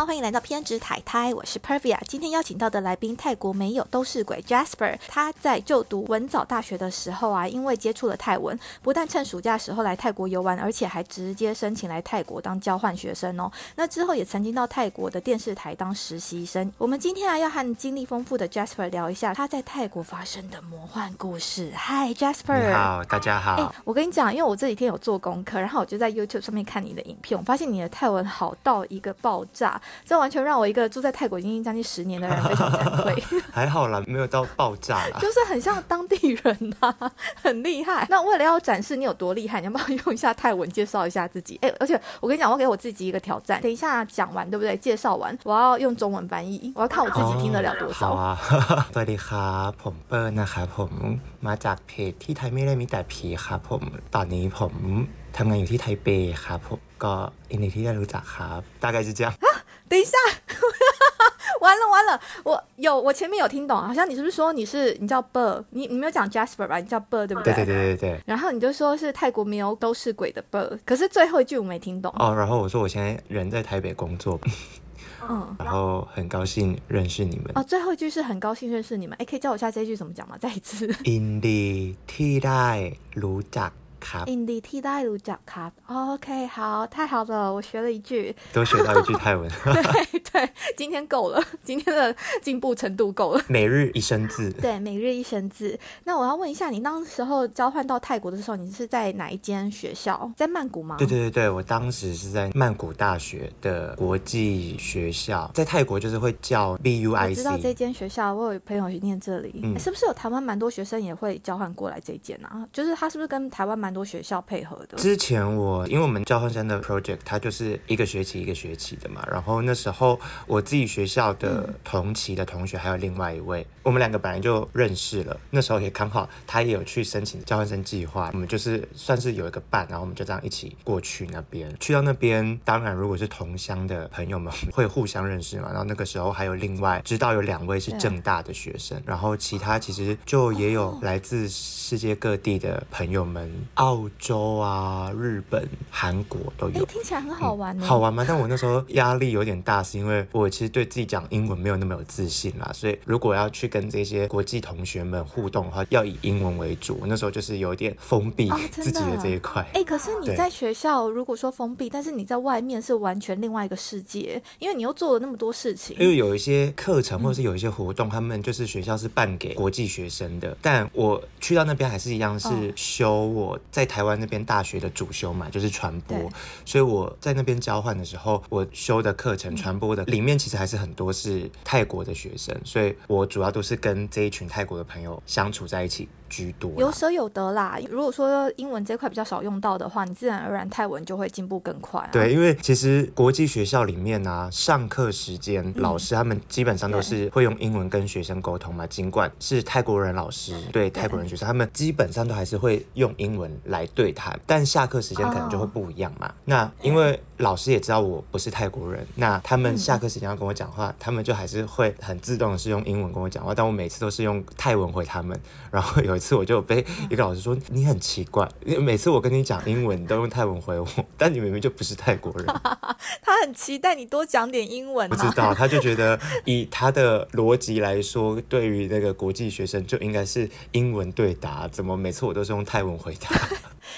好，欢迎来到偏执太太，我是 Pervia。今天邀请到的来宾，泰国没有都是鬼 Jasper。他在就读文藻大学的时候啊，因为接触了泰文，不但趁暑假时候来泰国游玩，而且还直接申请来泰国当交换学生哦。那之后也曾经到泰国的电视台当实习生。我们今天啊，要和经历丰富的 Jasper 聊一下他在泰国发生的魔幻故事。嗨，Jasper。你好，大家好。哎，我跟你讲，因为我这几天有做功课，然后我就在 YouTube 上面看你的影片，我发现你的泰文好到一个爆炸，这完全让我一个住在泰国已经将近十年的人非常惭愧。还好啦，没有到爆炸。就是很像当地人呐、啊，很厉害。那为了要展示你有多厉害，你要不要用一下泰文介绍一下自己？哎、而且我跟你讲，我给我自己一个挑战，等一下讲完对不对？介绍完，我要用中文翻译，我要看我自己听得了多少。好啊，巴里哈，ผมเปิ้ลนะครับผมมาจากเพจที่ไทยไม่ได้มีแต่ผีครับผมตอนนี้ผมทำงานอยู่ที่ไทเปครับผมก็นดีที่รู้จักครับ大概是这样。等一下，完了完了，我有我前面有听懂，好像你是不是说你是你叫 bird，你你没有讲 jasper 吧？你叫 bird 对不对？对对对对对。然后你就说是泰国没有都是鬼的 bird，可是最后一句我没听懂哦。然后我说我现在人在台北工作，嗯，然后很高兴认识你们哦。最后一句是很高兴认识你们，哎，可以教我一下这一句怎么讲吗？再一次。In the 替代卢达。印地替代卢角卡，OK，好，太好了，我学了一句，多学到一句泰文，对对，今天够了，今天的进步程度够了。每日一生字，对，每日一生字。那我要问一下，你当时候交换到泰国的时候，你是在哪一间学校？在曼谷吗？对对对对，我当时是在曼谷大学的国际学校，在泰国就是会叫 BUIC。我知道这间学校，我有朋友去念这里，是不是有台湾蛮多学生也会交换过来这间啊？就是他是不是跟台湾蛮？多学校配合的。之前我因为我们交换生的 project，它就是一个学期一个学期的嘛。然后那时候我自己学校的同期的同学还有另外一位，我们两个本来就认识了。那时候也刚好他也有去申请交换生计划，我们就是算是有一个伴，然后我们就这样一起过去那边。去到那边，当然如果是同乡的朋友们 会互相认识嘛。然后那个时候还有另外知道有两位是正大的学生，然后其他其实就也有来自世界各地的朋友们。澳洲啊，日本、韩国都有。哎，听起来很好玩呢。好玩吗？但我那时候压力有点大，是因为我其实对自己讲英文没有那么有自信啦。所以如果要去跟这些国际同学们互动的话，要以英文为主。那时候就是有点封闭 自己的这一块。哎，可是你在学校如果说封闭，但是你在外面是完全另外一个世界，因为你又做了那么多事情。因为有一些课程或者是有一些活动，他们就是学校是办给国际学生的，但我去到那边还是一样是修我在。台湾那边大学的主修嘛，就是传播，所以我在那边交换的时候，我修的课程传播的里面其实还是很多是泰国的学生，所以我主要都是跟这一群泰国的朋友相处在一起。居多有舍有得啦。如果说英文这块比较少用到的话，你自然而然泰文就会进步更快。对，因为其实国际学校里面呢，上课时间老师他们基本上都是会用英文跟学生沟通嘛。尽管是泰国人老师对泰国人学生，他们基本上都还是会用英文来对谈，但下课时间可能就会不一样嘛。那因为老师也知道我不是泰国人，那他们下课时间要跟我讲话，他们就还是会很自动的是用英文跟我讲话，但我每次都是用泰文回他们，然后有。次我就被一个老师说你很奇怪，因 为每次我跟你讲英文，你都用泰文回我，但你明明就不是泰国人。他很期待你多讲点英文。不知道，他就觉得以他的逻辑来说，对于那个国际学生就应该是英文对答，怎么每次我都是用泰文回答？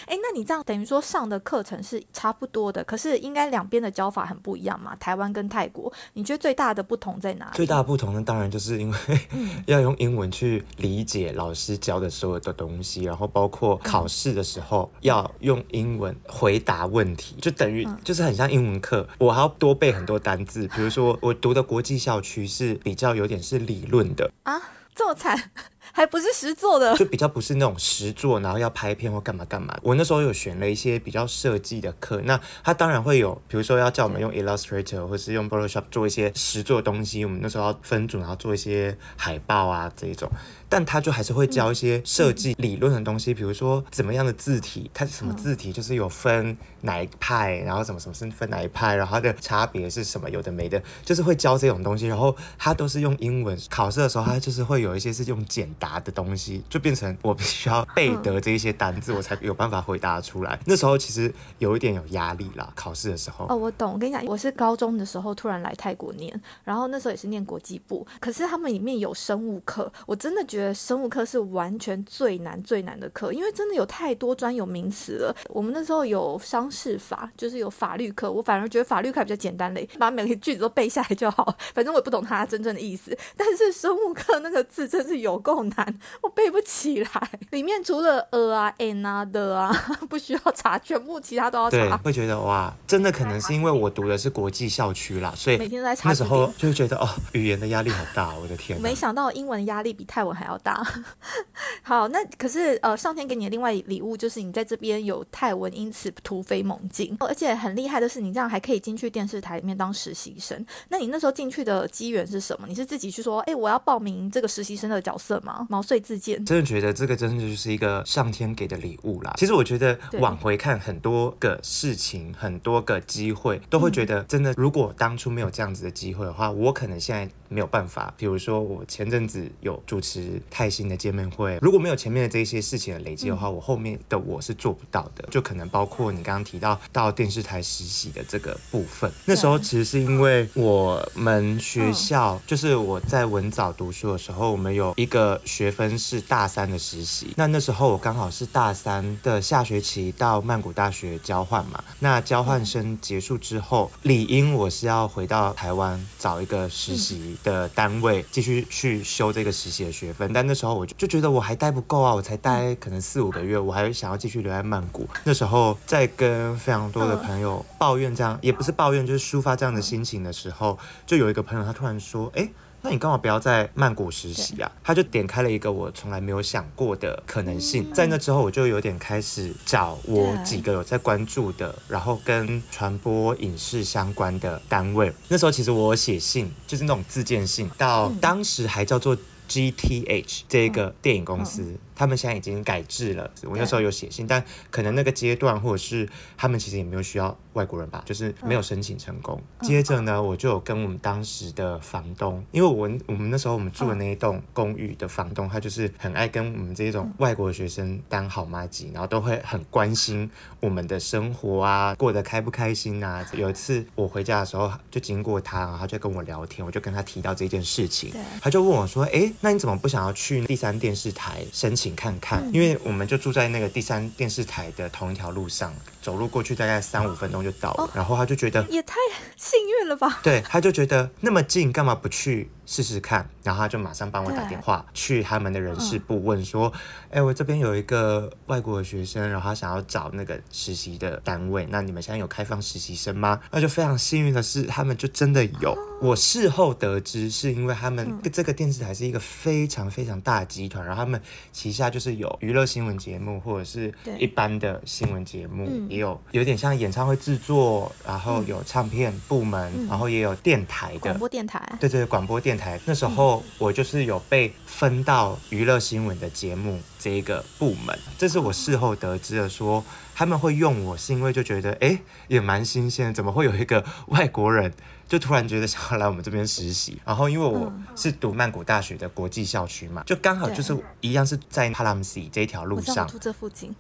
哎，那你这样等于说上的课程是差不多的，可是应该两边的教法很不一样嘛？台湾跟泰国，你觉得最大的不同在哪里？最大的不同呢，当然就是因为 要用英文去理解老师教的所有的东西，然后包括考试的时候要用英文回答问题，就等于就是很像英文课，我还要多背很多单字。比如说我读的国际校区是比较有点是理论的啊，这么惨。还不是实做的，就比较不是那种实做，然后要拍片或干嘛干嘛。我那时候有选了一些比较设计的课，那他当然会有，比如说要叫我们用 Illustrator 或是用 Photoshop 做一些实做东西。我们那时候要分组，然后做一些海报啊这一种。但他就还是会教一些设计理论的东西，比如说怎么样的字体，它是什么字体，就是有分哪一派，然后什么什么是分哪一派，然后它的差别是什么，有的没的，就是会教这种东西。然后他都是用英文考试的时候，他就是会有一些是用简答的东西，就变成我必须要背得这一些单字，我才有办法回答出来。那时候其实有一点有压力啦，考试的时候。哦，我懂。我跟你讲，我是高中的时候突然来泰国念，然后那时候也是念国际部，可是他们里面有生物课，我真的觉得生物课是完全最难最难的课，因为真的有太多专有名词了。我们那时候有商事法，就是有法律课，我反而觉得法律课比较简单嘞，把每个句子都背下来就好。反正我也不懂它真正的意思，但是生物课那个字真是有够难，我背不起来。里面除了呃啊、n 啊的啊，不需要查，全部其他都要对，查。会觉得哇，真的可能是因为我读的是国际校区啦，所以每天都在查那时候就会觉得哦，语言的压力好大，我的天！没想到英文压力比泰文还要大。好，那可是呃，上天给你的另外礼物就是你在这边有泰文，因此突飞猛进，而且很厉害的是你这样还可以进去电视台里面当实习生。那你那时候进去的机缘是什么？你是自己去说，哎，我要报名这个实习生的角色吗？毛遂自荐。真的觉得这个真的就是一个上天给的礼物啦。其实我觉得往回看很多个事情，很多个机会，都会觉得真的，如果当初没有这样子的机会的话，我可能现在没有办法。比如说我前阵子有主持泰兴的见面会，如果没有前面的这些事情的累积的话，我后面的我是做不到的。就可能包括你刚刚提到到电视台实习的这个部分，那时候其实是因为我们学校，就是我在文藻读书的时候，我们有一个学分是大三的实习。那那时候我刚好是大三的下学期到曼谷大学交换嘛。那交换生结束之后，理应我是要回到台湾找一个实习的单位，继续去修这个实习的学分。但那时候我就就觉得我还待不够啊，我才待可能四五个月，我还想要继续留在曼谷。那时候在跟非常多的朋友抱怨这样，也不是抱怨，就是抒发这样的心情的时候，就有一个朋友他突然说，哎。那你干嘛不要在曼谷实习啊？他就点开了一个我从来没有想过的可能性。在那之后，我就有点开始找我几个有在关注的，然后跟传播影视相关的单位。那时候其实我写信，就是那种自荐信，到当时还叫做 GTH 这个电影公司。他们现在已经改制了，我那时候有写信，但可能那个阶段或者是他们其实也没有需要外国人吧，就是没有申请成功。接着呢，我就有跟我们当时的房东，因为我我们那时候我们住的那一栋公寓的房东，他就是很爱跟我们这种外国学生当好妈鸡，然后都会很关心我们的生活啊，过得开不开心啊。有一次我回家的时候，就经过他，然后他就跟我聊天，我就跟他提到这件事情，他就问我说：“哎，那你怎么不想要去第三电视台申请看看？因为我们就住在那个第三电视台的同一条路上，走路过去大概三五分钟就到了。然后他就觉得。也太幸运了吧！对，他就觉得那么近，干嘛不去试试看？然后他就马上帮我打电话去他们的人事部问说：“哎、我这边有一个外国的学生，然后他想要找那个实习的单位，那你们现在有开放实习生吗？”那就非常幸运的是，他们就真的有。我事后得知，是因为他们这个电视台是一个非常非常大的集团，然后他们旗下就是有娱乐新闻节目，或者是一般的新闻节目，嗯也有有点像演唱会制作，然后有唱片部门，然后也有电台的广播电台，对对，广播电台那时候我就是有被分到娱乐新闻的节目这一个部门，这是我事后得知的说。他们会用我，是因为就觉得，哎，也蛮新鲜，怎么会有一个外国人就突然觉得想要来我们这边实习？然后因为我是读曼谷大学的国际校区嘛，就刚好就是一样是在帕拉姆西这一条路上。住这附近，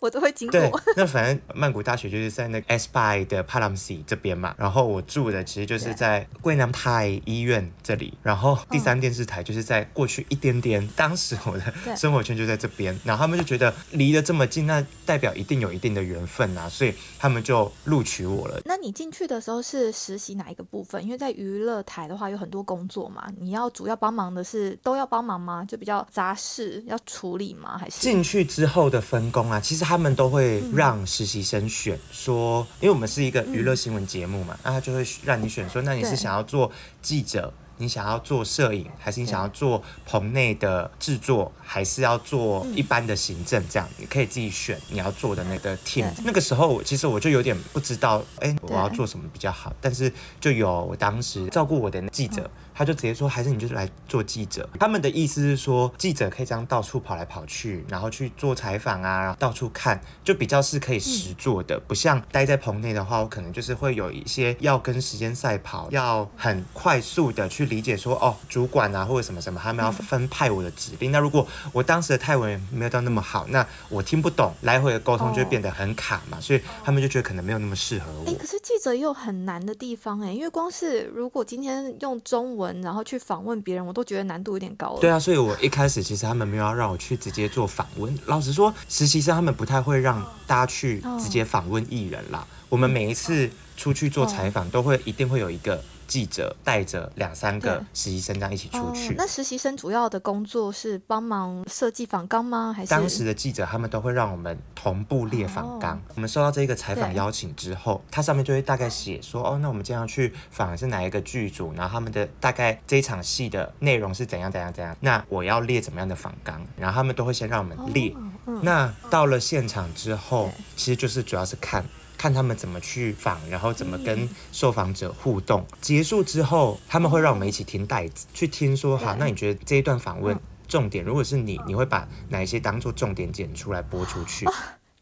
我都会经对过。，那反正曼谷大学就是在那个 S by 的帕拉姆西这边嘛，然后我住的其实就是在桂南派医院这里，然后第三电视台就是在过去一点点，当时我的生活圈就在这边，然后他们就觉得离得这么近，那代表一定有一定的缘分啊，所以他们就录取我了。那你进去的时候是实习哪一个部分？因为在娱乐台的话有很多工作嘛，你要主要帮忙的是都要帮忙吗？就比较杂事要处理吗？还是进去之后的分工啊，其实他们都会让实习生选说，因为我们是一个娱乐新闻节目嘛，那他就会让你选说，那你是想要做记者？你想要做摄影，还是你想要做棚内的制作，还是要做一般的行政？这样、你可以自己选你要做的那个 team。那个时候我其实我就有点不知道，哎、我要做什么比较好。但是就有我当时照顾我的记者，他就直接说，还是你就是来做记者。他们的意思是说，记者可以这样到处跑来跑去，然后去做采访啊，然后到处看，就比较是可以实做的，不像待在棚内的话，我可能就是会有一些要跟时间赛跑，要很快速的去理解说，哦，主管啊或者什么什么，他们要分派我的指令。那如果我当时的泰文没有到那么好，那我听不懂，来回的沟通就会变得很卡嘛，所以他们就觉得可能没有那么适合我。哎，可是记者也有很难的地方哎，因为光是如果今天用中文然后去访问别人，我都觉得难度有点高了。对啊，所以我一开始其实他们没有要让我去直接做访问。老实说，实习生他们不太会让大家去直接访问艺人啦。我们每一次出去做采访，都会一定会有一个。记者带着两三个实习生这样一起出去。那实习生主要的工作是帮忙设计访纲吗？还是当时的记者他们都会让我们同步列访纲。我们收到这个采访邀请之后，它上面就会大概写说：哦，那我们今天要去访是哪一个剧组？然后他们的大概这一场戏的内容是怎样怎样怎样？那我要列怎么样的访纲？然后他们都会先让我们列。那到了现场之后，其实就是主要是看。看他们怎么去访，然后怎么跟受访者互动。结束之后，他们会让我们一起听袋子，去听说好。那你觉得这一段访问重点，如果是你，你会把哪一些当做重点剪出来播出去？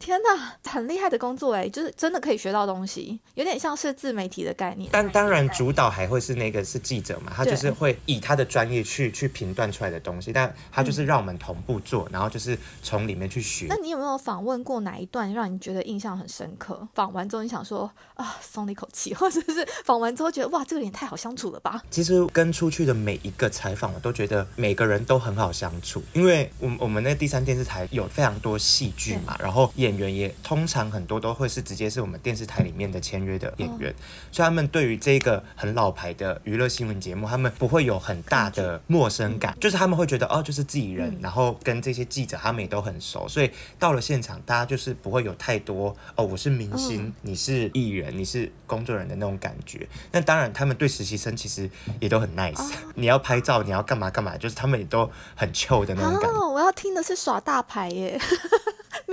天呐，很厉害的工作哎，就是真的可以学到东西，有点像是自媒体的概念。但当然，主导还会是那个是记者嘛，他就是会以他的专业去去评断出来的东西，但他就是让我们同步做，然后就是从里面去学。那你有没有访问过哪一段让你觉得印象很深刻？访完之后你想说啊，松了一口气，或者是访完之后觉得哇，这个人太好相处了吧？其实跟出去的每一个采访，我都觉得每个人都很好相处，因为我我们那第三电视台有非常多戏剧嘛，然后演。员也通常很多都会是直接是我们电视台里面的签约的演员，所以他们对于这个很老牌的娱乐新闻节目，他们不会有很大的陌生感，就是他们会觉得哦，就是自己人，然后跟这些记者他们也都很熟，所以到了现场，大家就是不会有太多哦，我是明星，你是艺人，你是工作人员的那种感觉。那当然，他们对实习生其实也都很 nice，你要拍照，你要干嘛干嘛，就是他们也都很 chill 的那种感觉。我要听的是耍大牌耶。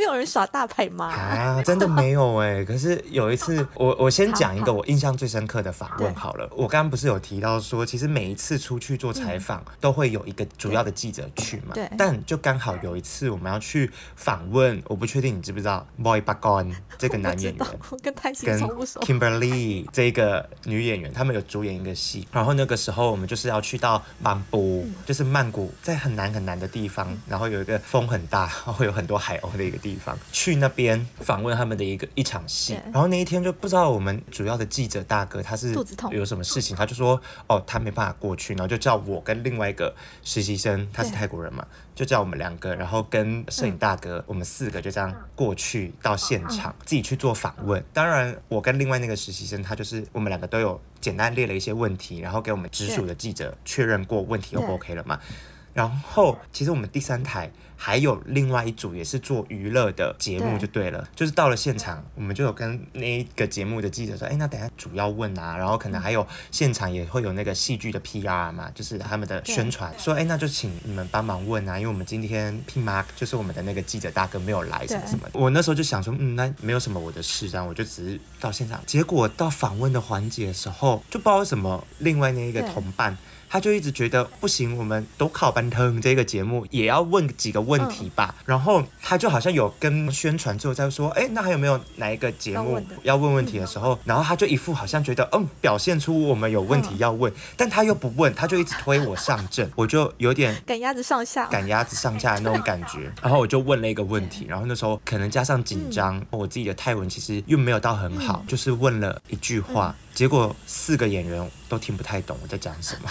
没有人耍大牌吗？啊，真的没有哎。可是有一次，我我先讲一个我印象最深刻的访问好了。我刚刚不是有提到说，其实每一次出去做采访，都会有一个主要的记者去嘛。对。但就刚好有一次我们要去访问，我不确定你知不知道，Boy Bagon 这个男演员，跟泰跟 Kimberly 这个女演员，他们有主演一个戏。然后那个时候我们就是要去到曼谷，就是曼谷在很难很难的地方，然后有一个风很大，会有很多海鸥的一个。地方去那边访问他们的一个一场戏，然后那一天就不知道我们主要的记者大哥他是有什么事情，他就说哦他没办法过去，然后就叫我跟另外一个实习生，他是泰国人嘛，就叫我们两个，然后跟摄影大哥，我们四个就这样过去到现场自己去做访问。当然我跟另外那个实习生，他就是我们两个都有简单列了一些问题，然后给我们直属的记者确认过问题 O 不 OK 了嘛。然后其实我们第三台。还有另外一组也是做娱乐的节目就对了，就是到了现场，我们就有跟那一个节目的记者说，哎，那等下主要问啊，然后可能还有现场也会有那个戏剧的 PR 嘛，就是他们的宣传，说，哎，那就请你们帮忙问啊，因为我们今天 P Mark 就是我们的那个记者大哥没有来什么什么，我那时候就想说，嗯，那没有什么我的事，这样我就只是到现场，结果到访问的环节的时候，就不知道为什么另外那一个同伴。他就一直觉得不行，我们都靠班腾这个节目也要问几个问题吧。然后他就好像有跟宣传之后在说，哎，那还有没有哪一个节目要问问题的时候，然后他就一副好像觉得，嗯，表现出我们有问题要问，但他又不问，他就一直推我上阵，我就有点赶鸭子上下，赶鸭子上下的那种感觉。然后我就问了一个问题，然后那时候可能加上紧张，我自己的泰文其实又没有到很好，就是问了一句话，结果四个演员都听不太懂我在讲什么。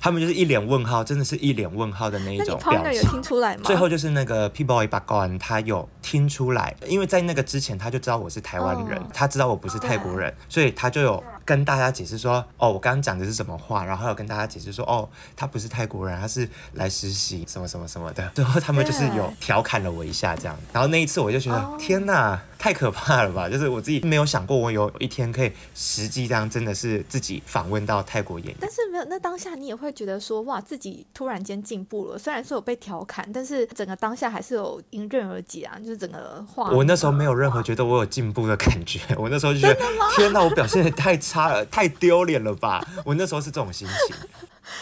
他们就是一脸问号，真的是一脸问号的那一种表情。听出来吗？最后就是那个 P Boy 八冠，他有听出来，因为在那个之前他就知道我是台湾人，他知道我不是泰国人，所以他就有。跟大家解释说，哦，我刚刚讲的是什么话，然后还有跟大家解释说，哦，他不是泰国人，他是来实习什么什么什么的。最后他们就是有调侃了我一下这样，然后那一次我就觉得，天哪，太可怕了吧！就是我自己没有想过，我有一天可以实际这样，真的是自己访问到泰国演员。但是没有，那当下你也会觉得说，哇，自己突然间进步了。虽然说有被调侃，但是整个当下还是有迎刃而解啊，就是整个话。我那时候没有任何觉得我有进步的感觉，我那时候就觉得，天哪，我表现的太差。太丢脸了吧！我那时候是这种心情。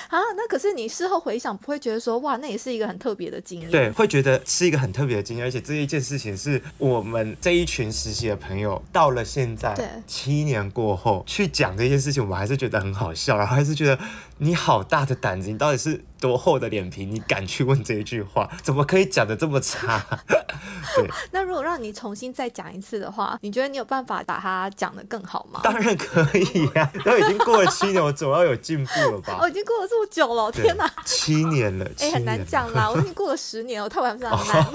啊，那可是你事后回想，不会觉得说哇，那也是一个很特别的经验。对，会觉得是一个很特别的经验，而且这一件事情是我们这一群实习的朋友到了现在七年过后去讲这件事情，我们还是觉得很好笑，然后还是觉得你好大的胆子，你到底是多厚的脸皮，你敢去问这一句话，怎么可以讲的这么差？对，那如果让你重新再讲一次的话，你觉得你有办法把它讲得更好吗？当然可以呀、都已经过了七年，我总要有进步了吧哦，？已经过了这么久了，天哪！七年了，哎、七很难讲啦，我已经过了十年了，我太晚非常难，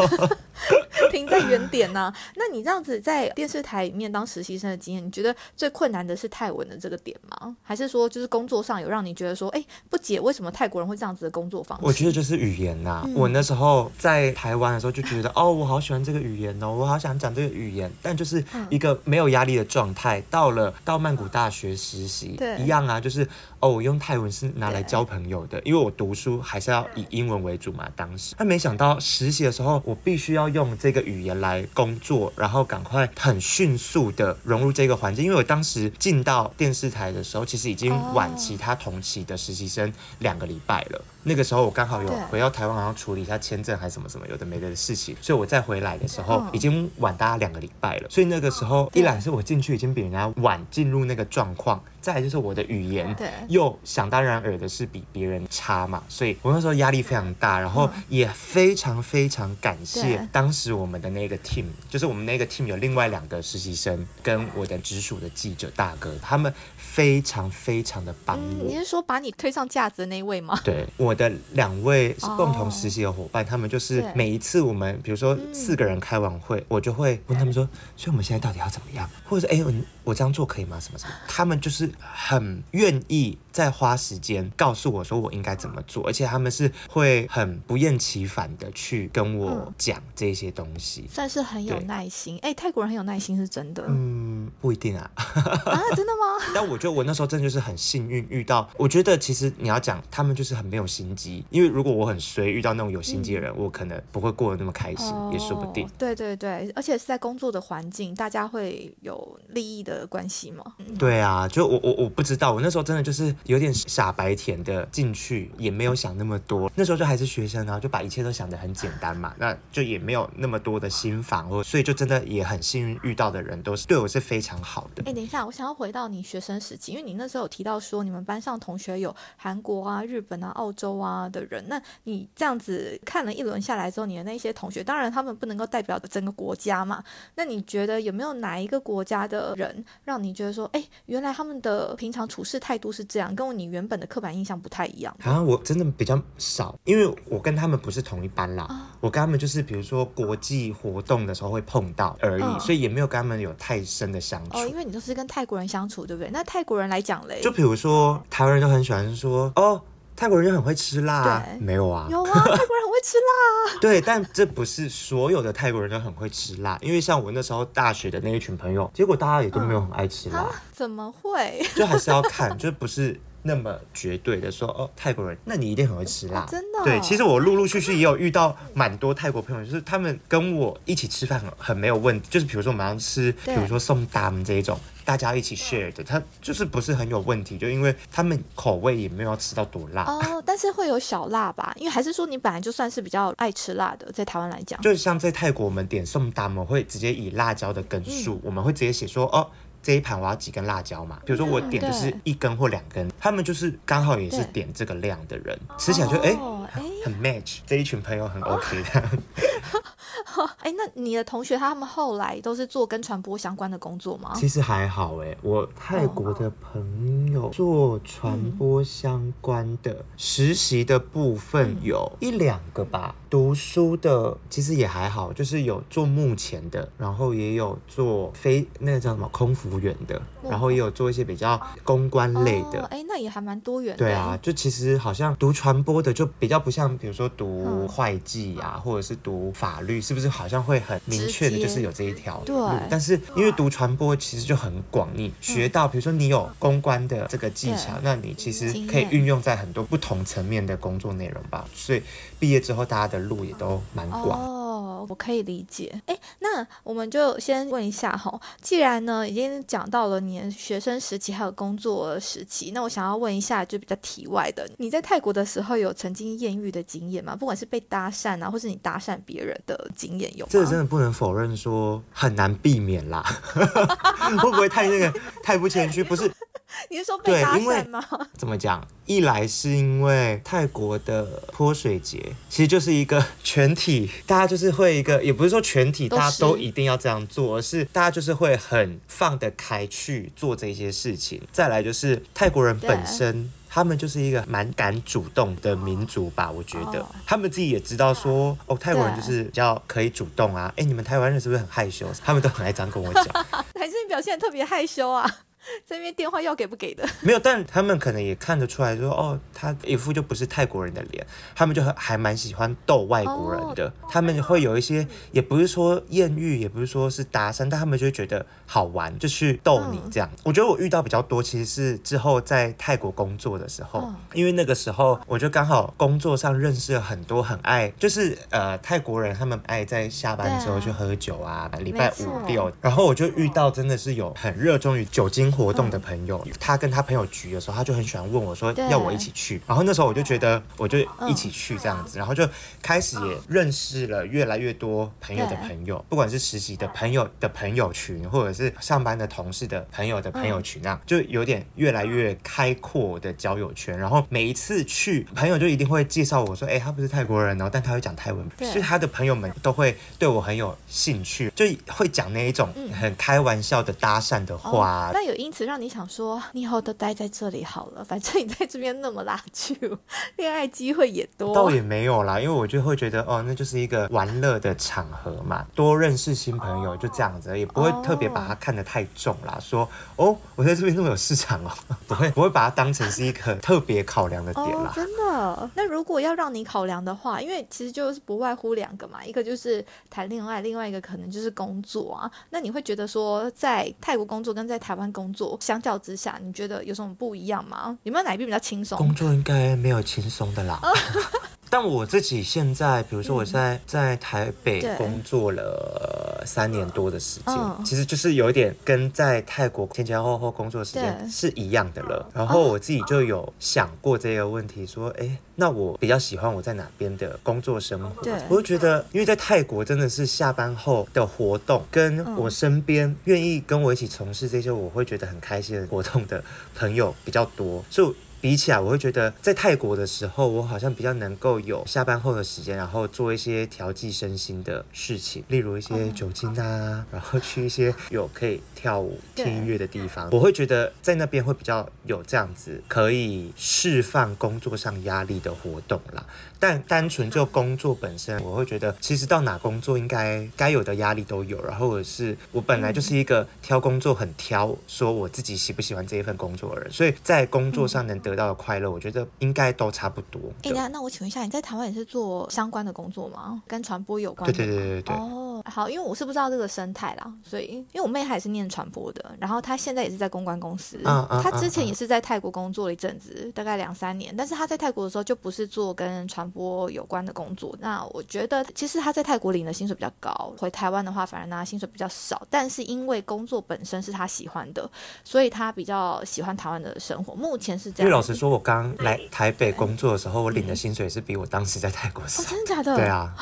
停在原点呢、那你这样子在电视台里面当实习生的经验，你觉得最困难的是泰文的这个点吗？还是说就是工作上有让你觉得说，哎、不解为什么泰国人会这样子的工作方式？我觉得就是语言呐、嗯我那时候在台湾的时候就觉得，哦，我好喜欢这个语言哦，我好想讲这个语言，但就是嗯一个没有压力的状态。到了到曼谷大学实习，一样啊，就是哦，我用泰文是拿来交朋友的，因为我读书还是要以英文为主嘛。当时，但没想到实习的时候，我必须要用这个语言来工作，然后赶快很迅速的融入这个环境。因为我当时进到电视台的时候，其实已经晚哦其他同期的实习生两个礼拜了。那个时候我刚好有回到台湾，好像处理一下签证还是什么什么有的没的的事情，所以我再回来的时候嗯已经晚大家两个礼拜了。所以那个时候，对一来是我进去已经比人家晚进入那个状况，再来就是我的语言对又想当然尔的是比别人差嘛，所以我那时候压力非常大，然后也非常非常感谢当时我们的那个 team，就是我们那个 team 有另外两个实习生跟我的直属的记者大哥，他们非常非常的帮嗯，我。你是说把你推上架子的那一位吗？对，我的两位是共同实习的伙伴，他们就是每一次我们，比如说四个人开完会，我就会问他们说，所以我们现在到底要怎么样，或者是哎、我我这样做可以吗？什么什么？他们就是很愿意再花时间告诉我说我应该怎么做，而且他们是会很不厌其烦的去跟我嗯讲这些东西。算是很有耐心。哎、泰国人很有耐心是真的、嗯，不一定啊。啊，真的吗？但我觉得我那时候真的就是很幸运遇到，我觉得其实你要讲他们就是很没有心机，因为如果我很衰遇到那种有心机的人，我可能不会过得那么开心，也说不定哦。对对对，而且是在工作的环境，大家会有利益的关系嘛。嗯对啊，就我我我不知道，我那时候真的就是有点傻白甜的进去，也没有想那么多。那时候就还是学生啊，就把一切都想得很简单嘛，那就也没有那么多的心房，或所以就真的也很幸运遇到的人都是对我是非常好的。哎，等一下，我想要回到你学生时期，因为你那时候有提到说你们班上同学有韩国啊、日本啊、澳洲啊的人，那你这样子看了一轮下来之后，你的那些同学，当然他们不能够代表整个国家嘛，那你觉得有没有哪一个国家的人让你觉得说，哎，原来他们的平常处事态度是这样，跟你原本的刻板印象不太一样？好像我真的比较少，因为我跟他们不是同一班啦，啊我跟他们就是比如说国际活动的时候会碰到而已，嗯所以也没有跟他们有太深的相处。哦，因为你都是跟泰国人相处，对不对？那泰国人来讲嘞，就比如说台湾人都很喜欢说哦。泰国人就很会吃辣、啊，没有啊？有啊，泰国人很会吃辣。对，但这不是所有的泰国人都很会吃辣，因为像我那时候大学的那一群朋友，结果大家也都没有很爱吃辣，啊？怎么会？就还是要看，就不是那么绝对的说哦，泰国人，那你一定很会吃辣，哦真的哦对，其实我陆陆续续也有遇到蛮多泰国朋友，就是他们跟我一起吃饭很很没有问题，就是比如说我们要吃，比如说送达们这一种。大家一起 share 的，他就是不是很有问题，就因为他们口味也没有吃到多辣，哦，但是会有小辣吧？因为还是说你本来就算是比较爱吃辣的，在台湾来讲。就像在泰国，我们点送达，我们会直接以辣椒的根数，嗯我们会直接写说哦。这一盘我要几根辣椒嘛？比如说我点就是一根或两根，他们就是刚好也是点这个量的人，吃起来就哎、很 match，这一群朋友很 OK 的。哎，那你的同学他们后来都是做跟传播相关的工作吗？其实还好哎，我泰国的朋友做传播相关的实习的部分有一两个吧，读书的其实也还好，就是有做幕前的，然后也有做非那个叫什么空服员的，然后也有做一些比较公关类的。哦哎，那也还蛮多元的。对啊，，就其实好像读传播的就比较不像，比如说读嗯会计啊，或者是读法律，是不是好像会很明确的，就是有这一条对路？但是因为读传播其实就很广，你学到，比如说你有公关的这个技巧，那你其实可以运用在很多不同层面的工作内容吧。所以毕业之后，大家的路也都蛮广。哦我可以理解。哎，那我们就先问一下哈，既然呢已经讲到了你学生时期还有工作时期，那我想要问一下，就比较题外的，你在泰国的时候有曾经艳遇的经验吗？不管是被搭讪啊，或是你搭讪别人的经验有吗？这个真的不能否认，说很难避免啦。会不会太那个太不谦虚？不是。你是说被搭讪吗？怎么讲？一来是因为泰国的泼水节，其实就是一个 全体，大家就是会一个，也不是说全体大家都一定要这样做，而是大家就是会很放得开去做这些事情。再来就是泰国人本身，他们就是一个蛮敢主动的民族吧，我觉得他们自己也知道说，哦，泰国人就是比较可以主动啊。哎，你们台湾人是不是很害羞？他们都很爱这样跟我讲，还是你表现特别害羞啊？这边电话要给不给的？没有，但他们可能也看得出来，说哦，他一副就不是泰国人的脸，他们就还蛮喜欢逗外国人的。他们会有一些，也不是说艳遇，也不是说是搭讪，但他们就会觉得好玩，就去逗你这样。我觉得我遇到比较多，其实是之后在泰国工作的时候，因为那个时候我就刚好工作上认识了很多很爱，就是呃泰国人，他们爱在下班之后去喝酒啊，礼拜五六，然后我就遇到真的是有很热衷于酒精。活动的朋友，他跟他朋友局的时候，他就很喜欢问我说要我一起去。然后那时候我就觉得我就一起去这样子，然后就开始也认识了越来越多朋友的朋友，不管是实习的朋友的朋友群，或者是上班的同事的朋友的朋友群，那样就有点越来越开阔的交友圈。然后每一次去，朋友就一定会介绍我说，哎，他不是泰国人哦，但他会讲泰文，所以他的朋友们都会对我很有兴趣，就会讲那一种很开玩笑的搭讪的话。那有。因此让你想说，你以后都待在这里好了，反正你在这边那么拉去，恋爱机会也多。倒也没有啦，因为我就会觉得，哦，那就是一个玩乐的场合嘛，多认识新朋友就这样子，也不会特别把它看得太重啦。说，哦，我在这边那么有市场哦，不会不会把它当成是一个特别考量的点啦。真的？那如果要让你考量的话，因为其实就是不外乎两个嘛，一个就是谈恋爱，另外一个可能就是工作啊。那你会觉得说，在泰国工作跟在台湾工作相较之下，你觉得有什么不一样吗？有没有哪一边比较轻松？工作应该没有轻松的啦。但我自己现在，比如说我现在在台北工作了三年多的时间，其实就是有一点跟在泰国前前后后工作时间是一样的了。然后我自己就有想过这个问题，说，哎，那我比较喜欢我在哪边的工作生活？我就觉得，因为在泰国真的是下班后的活动，跟我身边愿意跟我一起从事这些我会觉得很开心的活动的朋友比较多，就。比起来，我会觉得在泰国的时候，我好像比较能够有下班后的时间，然后做一些调剂身心的事情，例如一些酒精啊，然后去一些有可以跳舞、听音乐的地方。我会觉得在那边会比较有这样子可以释放工作上压力的活动啦。但单纯就工作本身，我会觉得其实到哪工作应该该有的压力都有。然后我是我本来就是一个挑工作很挑，说我自己喜不喜欢这一份工作的人，所以在工作上能得到的快乐，我觉得应该都差不多。哎，那那我请问一下，你在台湾也是做相关的工作吗？跟传播有关？对对对对对。哦，好，因为我是不知道这个生态啦，所以因为我妹还是念传播的，然后她现在也是在公关公司，她之前也是在泰国工作了一阵子，大概两三年，但是她在泰国的时候就不是做跟传播有关的工作，那我觉得其实他在泰国领的薪水比较高，回台湾的话反而拿薪水比较少。但是因为工作本身是他喜欢的，所以他比较喜欢台湾的生活。目前是这样。因为老实说，我刚来台北工作的时候，我领的薪水是比我当时在泰国少。真的假的？对啊。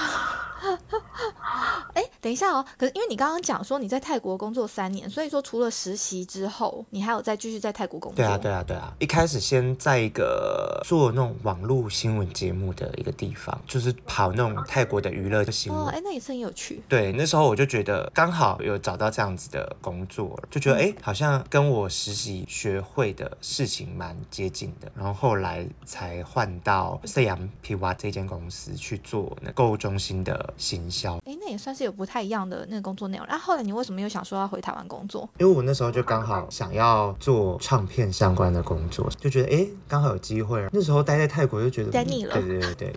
哎，等一下哦。可是因为你刚刚讲说你在泰国工作三年，所以说除了实习之后，你还有再继续在泰国工作。对啊，对啊，对啊。一开始先在一个做那种网络新闻节目的一个地方，就是跑那种泰国的娱乐的新闻。哦，哎，那也是很有趣。对，那时候我就觉得刚好有找到这样子的工作，就觉得哎，好像跟我实习学会的事情蛮接近的。然后后来才换到 C M P Y 这间公司去做那购物中心的行销。哎，那也算是有不太一样的那个工作内容。那后来你为什么又想说要回台湾工作？因为我那时候就刚好想要做唱片相关的工作，就觉得哎，刚好有机会。那时候待在泰国就觉得待腻了。对对对对。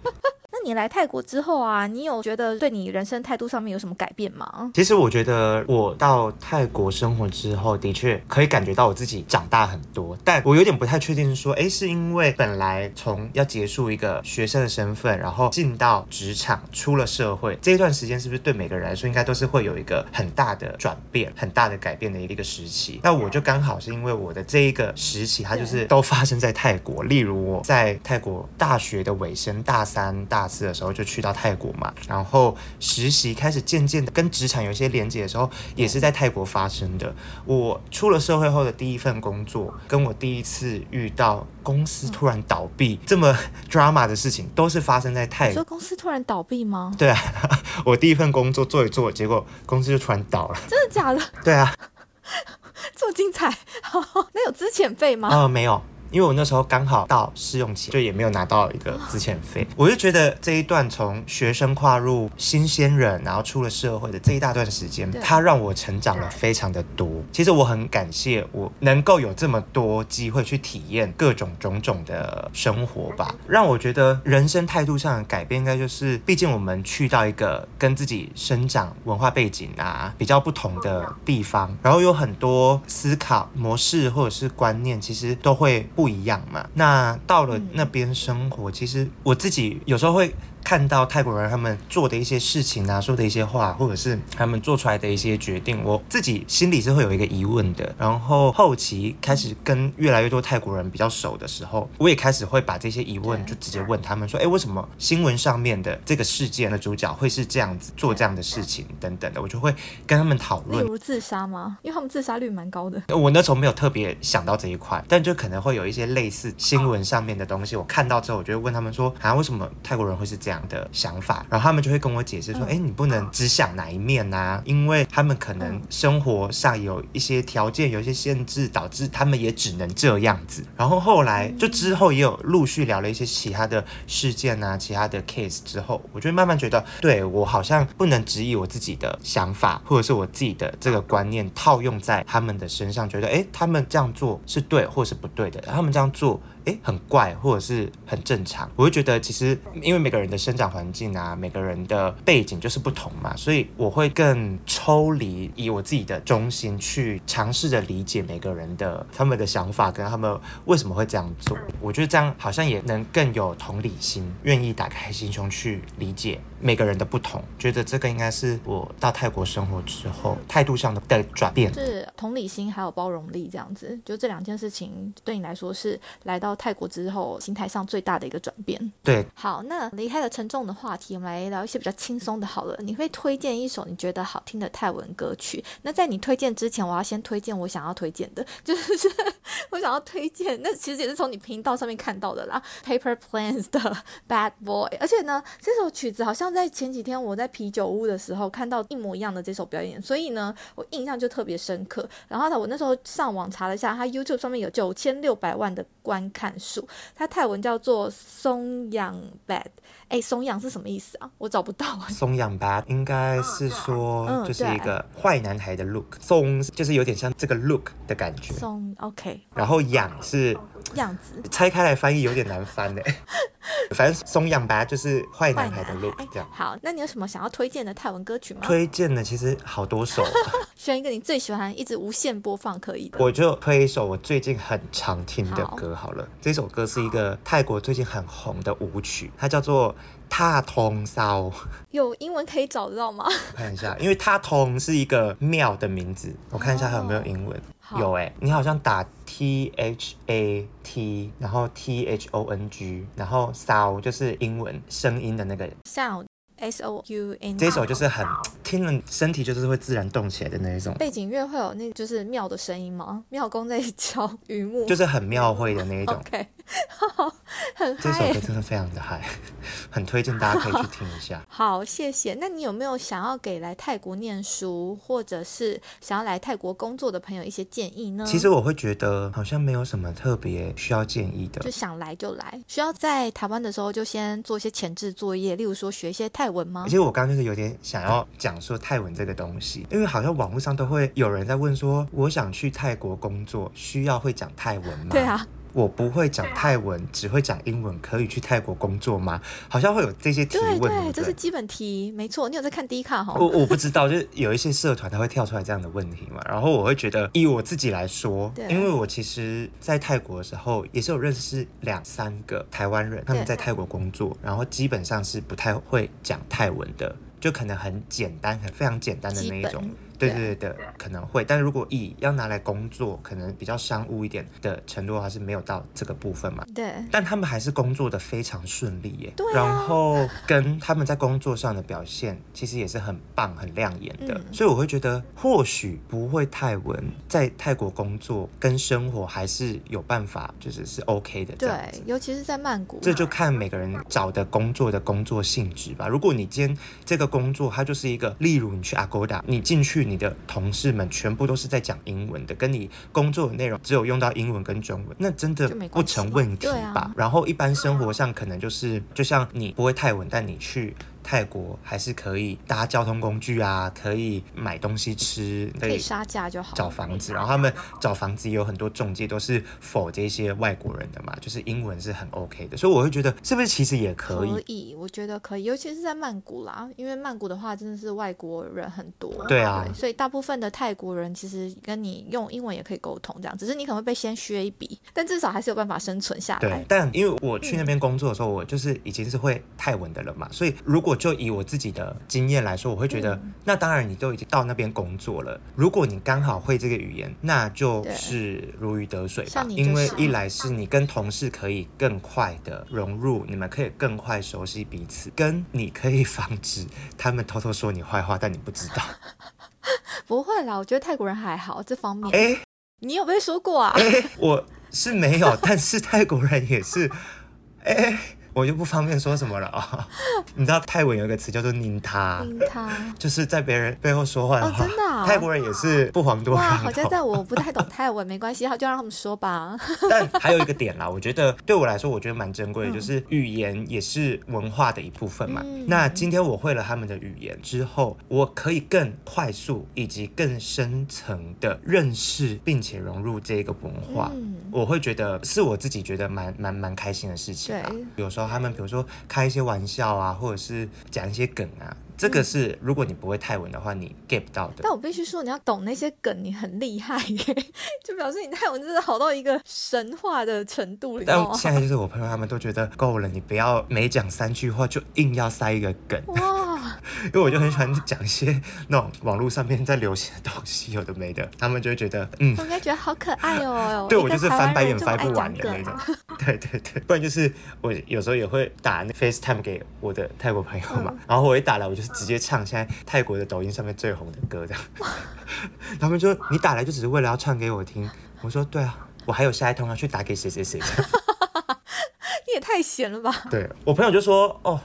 你来泰国之后啊，你有觉得对你人生态度上面有什么改变吗？其实我觉得我到泰国生活之后，的确可以感觉到我自己长大很多，但我有点不太确定是说，哎，是因为本来从要结束一个学生的身份，然后进到职场，出了社会这一段时间，是不是对每个人来说，应该都是会有一个很大的转变、很大的改变的一个时期？那我就刚好是因为我的这一个时期，它就是都发生在泰国。例如我在泰国大学的尾声，大三、大四的时候就去到泰国嘛，然后实习开始渐渐的跟职场有一些连接的时候，也是在泰国发生的。我出了社会后的第一份工作，跟我第一次遇到公司突然倒闭这么 drama 的事情，都是发生在泰国。说公司突然倒闭吗？对啊，我第一份工作做一做，结果公司就突然倒了。真的假的？对啊，这么精彩，那有资遣费吗？啊，没有。因为我那时候刚好到试用期，就也没有拿到一个资遣费，我就觉得这一段从学生跨入新鲜人，然后出了社会的这一大段时间，它让我成长了非常的多。其实我很感谢我能够有这么多机会去体验各种种种的生活吧，让我觉得人生态度上的改变，应该就是，毕竟我们去到一个跟自己生长文化背景啊比较不同的地方，然后有很多思考模式或者是观念，其实都会。不一样嘛？那到了那边生活，其实我自己有时候会。看到泰国人他们做的一些事情啊，说的一些话，或者是他们做出来的一些决定，我自己心里是会有一个疑问的。然后后期开始跟越来越多泰国人比较熟的时候，我也开始会把这些疑问就直接问他们说：“哎，为什么新闻上面的这个事件的主角会是这样子做这样的事情等等的？”我就会跟他们讨论。例如自杀吗？因为他们自杀率蛮高的。我那时候没有特别想到这一块，但就可能会有一些类似新闻上面的东西，我看到之后，我就会问他们说：“啊，为什么泰国人会是这样的想法？”然后他们就会跟我解释说：“哎，你不能只想哪一面呐，因为他们可能生活上有一些条件，有一些限制，导致他们也只能这样子。”然后后来就之后也有陆续聊了一些其他的事件啊，其他的 case 之后，我就慢慢觉得，对我好像不能质疑我自己的想法，或者是我自己的这个观念套用在他们的身上，觉得哎，他们这样做是对或是不对的，他们这样做。哎，很怪，或者是很正常。我会觉得，其实因为每个人的生长环境啊，每个人的背景就是不同嘛，所以我会更抽离，以我自己的中心去尝试着理解每个人的他们的想法，跟他们为什么会这样做。我觉得这样好像也能更有同理心，愿意打开心胸去理解每个人的不同。觉得这个应该是我到泰国生活之后态度上的的转变，是同理心还有包容力这样子。就这两件事情对你来说是来到。泰国之后，心态上最大的一个转变。对，好，那离开了沉重的话题，我们来聊一些比较轻松的。好了，你会推荐一首你觉得好听的泰文歌曲？那在你推荐之前，我要先推荐我想要推荐的，就是 我想要推荐，那其实也是从你频道上面看到的啦，Paper Plans 的 Bad Boy。而且呢，这首曲子好像在前几天我在啤酒屋的时候看到一模一样的这首表演，所以呢，我印象就特别深刻。然后呢，我那时候上网查了一下，他 YouTube 上面有九千六百万的观看。数，它泰文叫做松养 bad，哎，松养是什么意思啊？我找不到啊。松养 bad 应该是说就是一个坏男孩的 look，松就是有点像这个 look 的感觉。松 OK，然后养是样子，拆开来翻译有点难翻呢。反正松养吧，就是坏男孩的 look 这样。好，那你有什么想要推荐的泰文歌曲吗？推荐的其实好多首，选一个你最喜欢、一直无限播放可以的。我就推一首我最近很常听的歌好了。这首歌是一个泰国最近很红的舞曲，它叫做《踏通骚》。有英文可以找得到吗？看一下，因为踏通是一个庙的名字，我看一下还有没有英文。有哎，你好像打 T H A T，然后 T H O N G，然后 sound 就是英文声音的那个 sound S O U N。这首就是很听了身体就是会自然动起来的那一种。背景乐会有那就是庙的声音吗？庙公在敲榆木，就是很庙会的那一种。OK。很这首歌真的非常的嗨，很推荐大家可以去听一下。好，谢谢。那你有没有想要给来泰国念书，或者是想要来泰国工作的朋友一些建议呢？其实我会觉得好像没有什么特别需要建议的，就想来就来。需要在台湾的时候就先做一些前置作业，例如说学一些泰文吗？其实我刚刚就是有点想要讲说泰文这个东西，因为好像网络上都会有人在问说，我想去泰国工作，需要会讲泰文吗？对啊。我不会讲泰文，只会讲英文，可以去泰国工作吗？好像会有这些提问，对对，这是基本题，没错。你有在看 D 卡哈？我我不知道，就是有一些社团他会跳出来这样的问题嘛，然后我会觉得，以我自己来说，因为我其实，在泰国的时候也是有认识两三个台湾人，他们在泰国工作，然后基本上是不太会讲泰文的，就可能很简单，很非常简单的那一种。对对对可能会，但如果以要拿来工作，可能比较商务一点的程度还，是没有到这个部分嘛。对。但他们还是工作的非常顺利耶。对。然后跟他们在工作上的表现，其实也是很棒、很亮眼的。所以我会觉得，或许不会泰文，在泰国工作跟生活还是有办法，就是是 OK 的。对，尤其是在曼谷。这就看每个人找的工作的工作性质吧。如果你今天这个工作，它就是一个，例如你去 Agoda，你进去。你的同事们全部都是在讲英文的，跟你工作的内容只有用到英文跟中文，那真的不成问题吧？然后一般生活上可能就是，就像你不会泰文，但你去。泰国还是可以搭交通工具啊，可以买东西吃，可以杀价就好。找房子，然后他们找房子也有很多中介，都是否这些外国人的嘛，就是英文是很 OK 的，所以我会觉得是不是其实也可以？可以，我觉得可以，尤其是在曼谷啦，因为曼谷的话真的是外国人很多。对啊，所以大部分的泰国人其实跟你用英文也可以沟通，这样，只是你可能会被先削一笔，但至少还是有办法生存下来。对，但因为我去那边工作的时候，我就是已经是会泰文的了嘛，所以如果就以我自己的经验来说，我会觉得，那当然你都已经到那边工作了，如果你刚好会这个语言，那就是如鱼得水吧。因为一来是你跟同事可以更快的融入，你们可以更快熟悉彼此，跟你可以防止他们偷偷说你坏话，但你不知道。不会啦，我觉得泰国人还好这方面。哎，你有被说过啊？哎，我是没有，但是泰国人也是，哎。我就不方便说什么了啊！你知道泰文有一个词叫做“拧他”，拧他 就是在别人背后说坏话。真的，泰国人也是不遑多让。好像在我不太懂泰文，没关系，好就让他们说吧。但还有一个点啦，我觉得对我来说，我觉得蛮珍贵的，就是语言也是文化的一部分嘛。那今天我会了他们的语言之后，我可以更快速以及更深层的认识，并且融入这个文化。我会觉得是我自己觉得蛮蛮蛮开心的事情吧。有时候。他们比如说开一些玩笑啊，或者是讲一些梗啊。这个是如果你不会泰文的话，你 get 不到的。但我必须说，你要懂那些梗，你很厉害耶，就表示你泰文真的好到一个神话的程度。但现在就是我朋友他们都觉得够了，你不要每讲三句话就硬要塞一个梗。哇！因为我就很喜欢讲一些那种网络上面在流行的东西，有的没的，他们就会觉得嗯，我应该觉得好可爱哦。对我就是翻白眼翻不完的那种。对对对，不然就是我有时候也会打那 FaceTime 给我的泰国朋友嘛，然后我一打来我就是。直接唱现在泰国的抖音上面最红的歌，这样。他们说你打来就只是为了要唱给我听。我说对啊，我还有下一通要去打给谁谁谁。你也太闲了吧？对我朋友就说哦，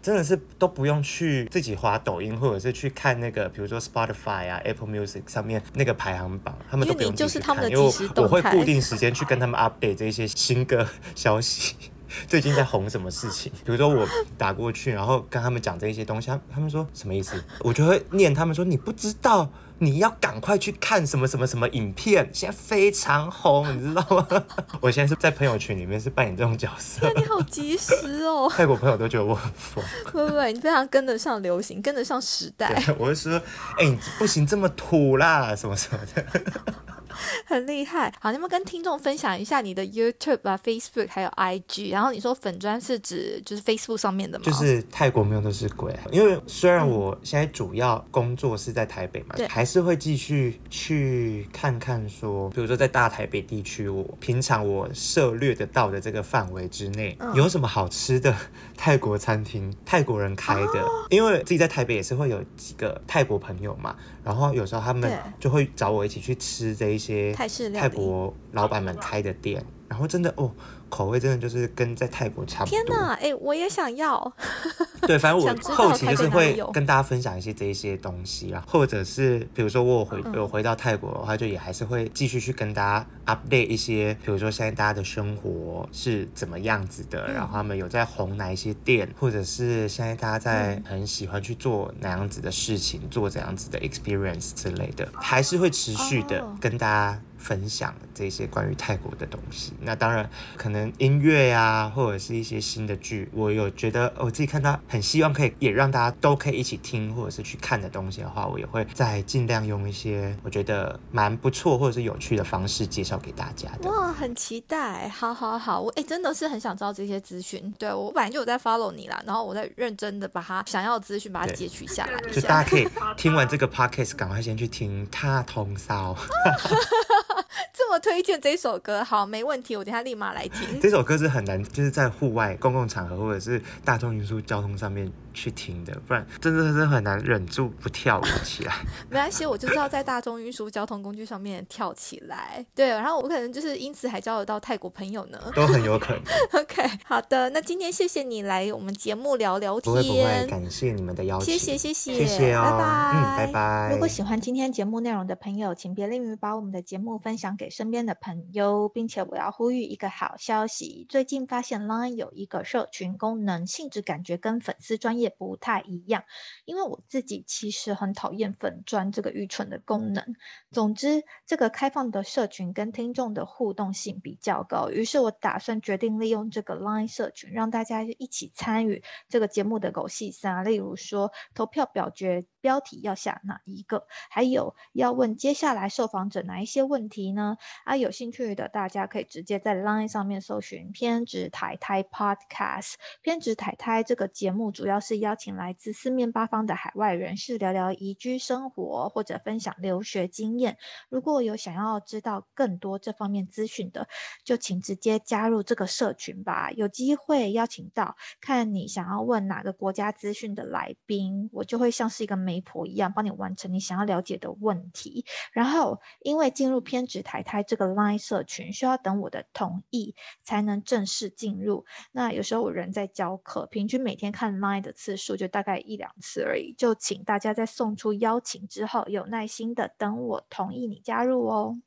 真的是都不用去自己滑抖音，或者是去看那个，比如说 Spotify 啊、Apple Music 上面那个排行榜，他们都不用就是他们的因为我会固定时间去跟他们 update 这些新歌消息。最近在红什么事情？比如说我打过去，然后跟他们讲这些东西，他他们说什么意思？我就会念他们说你不知道，你要赶快去看什么什么什么影片，现在非常红，你知道吗？我现在是在朋友圈里面是扮演这种角色。你好及时哦！泰国朋友都觉得我很疯。不不，你非常跟得上流行，跟得上时代。我会说，哎，你不行这么土啦，什么什么的。很厉害，好，你们跟听众分享一下你的 YouTube 啊、Facebook 还有 IG，然后你说粉砖是指就是 Facebook 上面的吗？就是泰国没有都是鬼，因为虽然我现在主要工作是在台北嘛，还是会继续去看看说，比如说在大台北地区，我平常我涉略得到的这个范围之内，有什么好吃的泰国餐厅，泰国人开的，因为自己在台北也是会有几个泰国朋友嘛。然后有时候他们就会找我一起去吃这一些泰式泰国老板们开的店，然后真的哦。口味真的就是跟在泰国差不多。天哪，哎，我也想要。对，反正我后期就是会跟大家分享一些这一些东西啦，或者是比如说我回我回到泰国的话，就也还是会继续去跟大家 update 一些，比如说现在大家的生活是怎么样子的，然后他们有在红哪一些店，或者是现在大家在很喜欢去做哪样子的事情，做怎样子的 experience 之类的，还是会持续的跟大家。分享这些关于泰国的东西。那当然，可能音乐呀，或者是一些新的剧，我有觉得我自己看到很希望可以也让大家都可以一起听或者是去看的东西的话，我也会再尽量用一些我觉得蛮不错或者是有趣的方式介绍给大家的。哇，很期待！好好好，我哎真的是很想知道这些资讯。对我本来就有在 follow 你啦，然后我在认真的把他想要的资讯把它截取下来。就大家可以听完这个 podcast，赶快先去听《他通骚》。这么推荐这首歌，好，没问题，我等下立马来听。这首歌是很难，就是在户外公共场合或者是大众运输交通上面去听的，不然真的是很难忍住不跳舞起来。没关系，我就知道在大众运输交通工具上面跳起来。对，然后我可能就是因此还交得到泰国朋友呢，都很有可能。OK，好的，那今天谢谢你来我们节目聊聊天，不会不会，感谢你们的邀请，谢谢谢谢谢谢哦，拜拜，嗯，拜拜。如果喜欢今天节目内容的朋友，请别吝于把我们的节目分享给身边的朋友，并且我要呼吁一个好消息，最近发现 Line 有一个社群功能，性质感觉跟粉丝专业不太一样，因为我自己其实很讨厌粉专这个愚蠢的功能。总之，这个开放的社群跟听众的互动性比较高，于是我打算决定利用这个 Line 社群，让大家一起参与这个节目的狗戏三，例如说投票表决。标题要下哪一个？还有要问接下来受访者哪一些问题呢？啊，有兴趣的大家可以直接在 Line 上面搜寻“偏执台台 Podcast”。偏执台台这个节目主要是邀请来自四面八方的海外人士聊聊移居生活或者分享留学经验。如果有想要知道更多这方面资讯的，就请直接加入这个社群吧。有机会邀请到看你想要问哪个国家资讯的来宾，我就会像是一个。媒婆一样帮你完成你想要了解的问题，然后因为进入偏执台台这个 Line 社群需要等我的同意才能正式进入。那有时候我人在教课，平均每天看 Line 的次数就大概一两次而已。就请大家在送出邀请之后，有耐心的等我同意你加入哦。